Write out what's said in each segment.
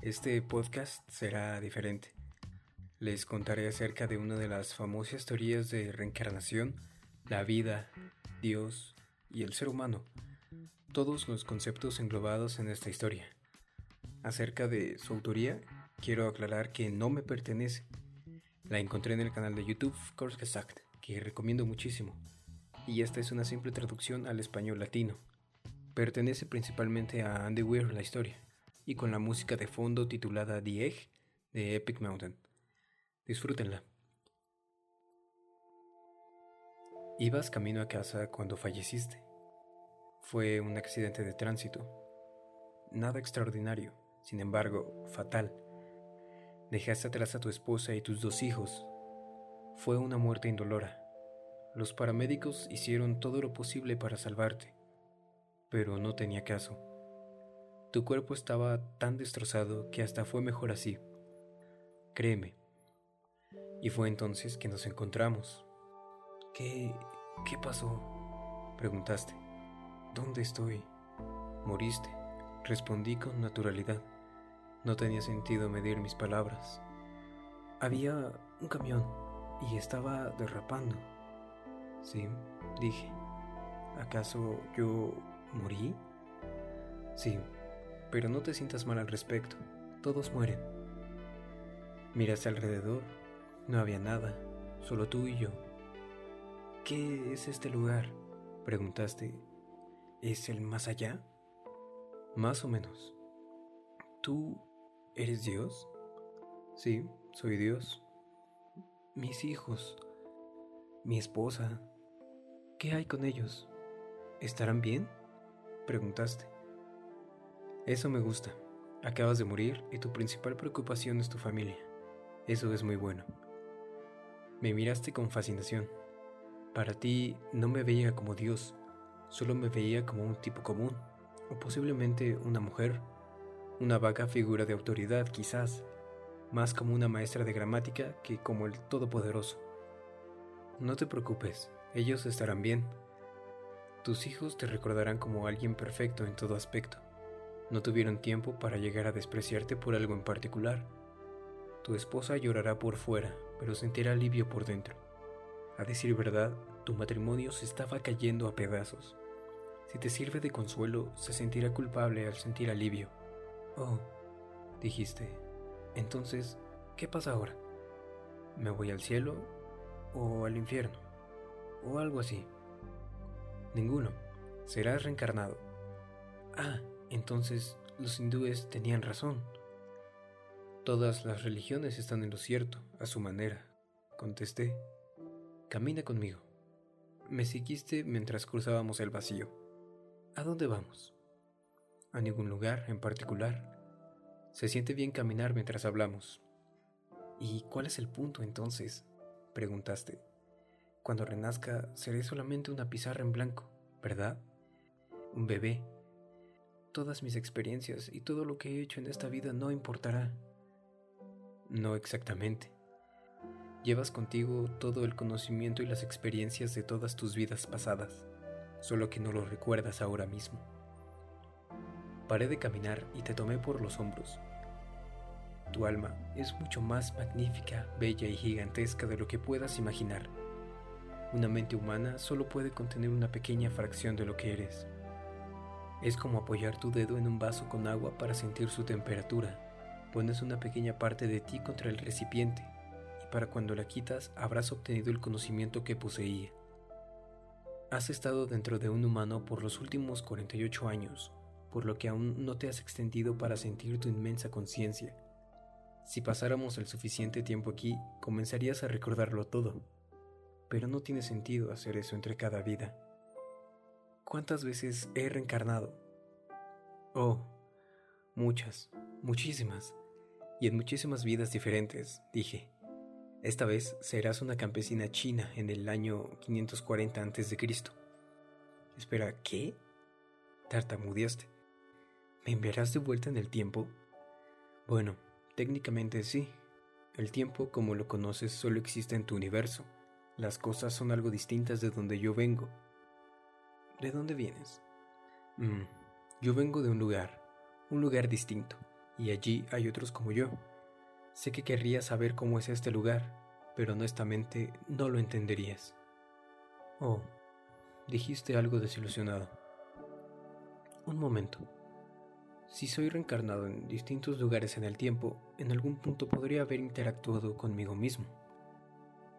Este podcast será diferente. Les contaré acerca de una de las famosas teorías de reencarnación, la vida, Dios y el ser humano. Todos los conceptos englobados en esta historia. Acerca de su autoría, quiero aclarar que no me pertenece. La encontré en el canal de YouTube Course Gesagt, que recomiendo muchísimo. Y esta es una simple traducción al español latino. Pertenece principalmente a Andy Weir la historia y con la música de fondo titulada The Egg de Epic Mountain. Disfrútenla. Ibas camino a casa cuando falleciste. Fue un accidente de tránsito. Nada extraordinario, sin embargo, fatal. Dejaste atrás a tu esposa y tus dos hijos. Fue una muerte indolora. Los paramédicos hicieron todo lo posible para salvarte, pero no tenía caso. Tu cuerpo estaba tan destrozado que hasta fue mejor así. Créeme. Y fue entonces que nos encontramos. ¿Qué... qué pasó? Preguntaste. ¿Dónde estoy? Moriste. Respondí con naturalidad. No tenía sentido medir mis palabras. Había un camión y estaba derrapando. Sí, dije. ¿Acaso yo morí? Sí, pero no te sientas mal al respecto. Todos mueren. Miraste alrededor. No había nada, solo tú y yo. ¿Qué es este lugar? Preguntaste. ¿Es el más allá? Más o menos. ¿Tú eres Dios? Sí, soy Dios. Mis hijos, mi esposa, ¿qué hay con ellos? ¿Estarán bien? Preguntaste. Eso me gusta. Acabas de morir y tu principal preocupación es tu familia. Eso es muy bueno. Me miraste con fascinación. Para ti no me veía como Dios, solo me veía como un tipo común, o posiblemente una mujer, una vaga figura de autoridad quizás, más como una maestra de gramática que como el Todopoderoso. No te preocupes, ellos estarán bien. Tus hijos te recordarán como alguien perfecto en todo aspecto. No tuvieron tiempo para llegar a despreciarte por algo en particular. Tu esposa llorará por fuera, pero sentirá alivio por dentro. A decir verdad, tu matrimonio se estaba cayendo a pedazos. Si te sirve de consuelo, se sentirá culpable al sentir alivio. Oh, dijiste. Entonces, ¿qué pasa ahora? ¿Me voy al cielo o al infierno? O algo así. Ninguno. Serás reencarnado. Ah, entonces, los hindúes tenían razón. Todas las religiones están en lo cierto, a su manera, contesté. Camina conmigo. Me seguiste mientras cruzábamos el vacío. ¿A dónde vamos? A ningún lugar en particular. Se siente bien caminar mientras hablamos. ¿Y cuál es el punto entonces? Preguntaste. Cuando renazca seré solamente una pizarra en blanco, ¿verdad? Un bebé Todas mis experiencias y todo lo que he hecho en esta vida no importará. No exactamente. Llevas contigo todo el conocimiento y las experiencias de todas tus vidas pasadas, solo que no lo recuerdas ahora mismo. Paré de caminar y te tomé por los hombros. Tu alma es mucho más magnífica, bella y gigantesca de lo que puedas imaginar. Una mente humana solo puede contener una pequeña fracción de lo que eres. Es como apoyar tu dedo en un vaso con agua para sentir su temperatura. Pones una pequeña parte de ti contra el recipiente y para cuando la quitas habrás obtenido el conocimiento que poseía. Has estado dentro de un humano por los últimos 48 años, por lo que aún no te has extendido para sentir tu inmensa conciencia. Si pasáramos el suficiente tiempo aquí, comenzarías a recordarlo todo. Pero no tiene sentido hacer eso entre cada vida. ¿Cuántas veces he reencarnado? Oh, muchas, muchísimas, y en muchísimas vidas diferentes, dije. Esta vez serás una campesina china en el año 540 a.C. Espera, ¿qué? Tartamudeaste. ¿Me enviarás de vuelta en el tiempo? Bueno, técnicamente sí. El tiempo como lo conoces solo existe en tu universo. Las cosas son algo distintas de donde yo vengo ¿De dónde vienes? Mm, yo vengo de un lugar, un lugar distinto, y allí hay otros como yo. Sé que querrías saber cómo es este lugar, pero honestamente no lo entenderías. Oh, dijiste algo desilusionado. Un momento. Si soy reencarnado en distintos lugares en el tiempo, en algún punto podría haber interactuado conmigo mismo.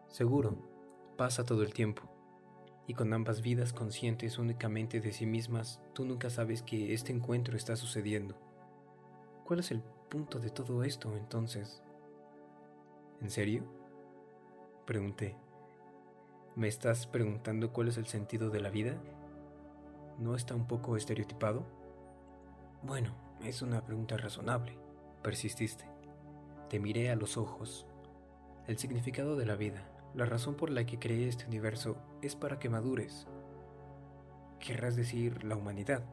Seguro, pasa todo el tiempo, y con ambas vidas conscientes únicamente de sí mismas, tú nunca sabes que este encuentro está sucediendo. ¿Cuál es el punto de todo esto entonces? ¿En serio? Pregunté. ¿Me estás preguntando cuál es el sentido de la vida? ¿No está un poco estereotipado? Bueno, es una pregunta razonable. Persististe. Te miré a los ojos. El significado de la vida, la razón por la que creé este universo, es para que madures. Querrás decir la humanidad.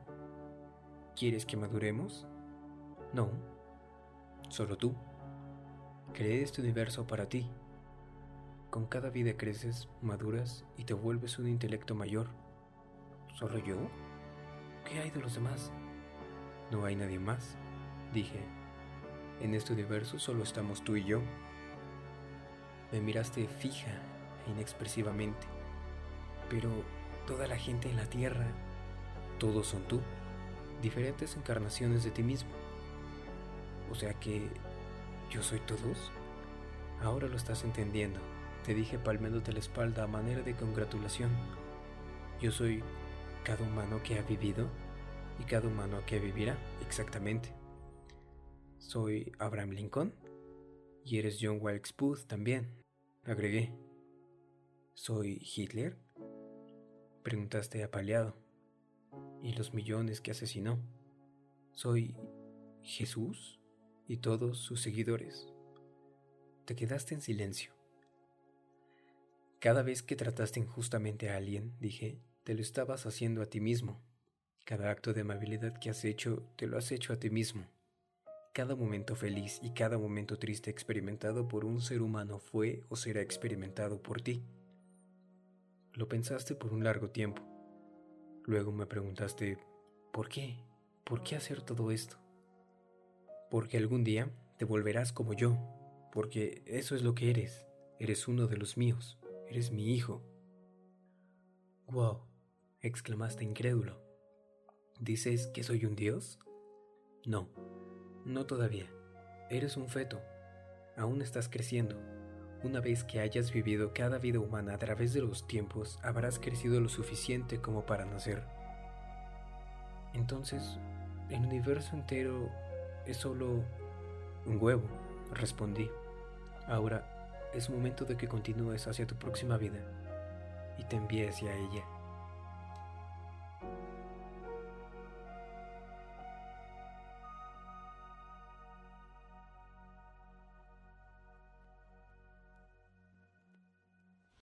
¿Quieres que maduremos? No. Solo tú. Creé este universo para ti con cada vida creces, maduras y te vuelves un intelecto mayor. ¿Solo yo? ¿Qué hay de los demás? No hay nadie más, dije. En este universo solo estamos tú y yo. Me miraste fija e inexpresivamente. Pero toda la gente en la Tierra, todos son tú, diferentes encarnaciones de ti mismo. O sea que yo soy todos. Ahora lo estás entendiendo te dije palmeándote la espalda a manera de congratulación. Yo soy cada humano que ha vivido y cada humano que vivirá, exactamente. Soy Abraham Lincoln y eres John Wilkes Booth también, agregué. ¿Soy Hitler? Preguntaste apaleado. ¿Y los millones que asesinó? ¿Soy Jesús y todos sus seguidores? Te quedaste en silencio. Cada vez que trataste injustamente a alguien, dije, te lo estabas haciendo a ti mismo. Cada acto de amabilidad que has hecho, te lo has hecho a ti mismo. Cada momento feliz y cada momento triste experimentado por un ser humano fue o será experimentado por ti. Lo pensaste por un largo tiempo. Luego me preguntaste, ¿por qué? ¿Por qué hacer todo esto? Porque algún día te volverás como yo, porque eso es lo que eres, eres uno de los míos. Eres mi hijo. Wow, exclamaste incrédulo. ¿Dices que soy un dios? No, no todavía. Eres un feto. Aún estás creciendo. Una vez que hayas vivido cada vida humana a través de los tiempos, habrás crecido lo suficiente como para nacer. Entonces, el universo entero es solo un huevo, respondí. Ahora, es momento de que continúes hacia tu próxima vida y te envíes hacia ella.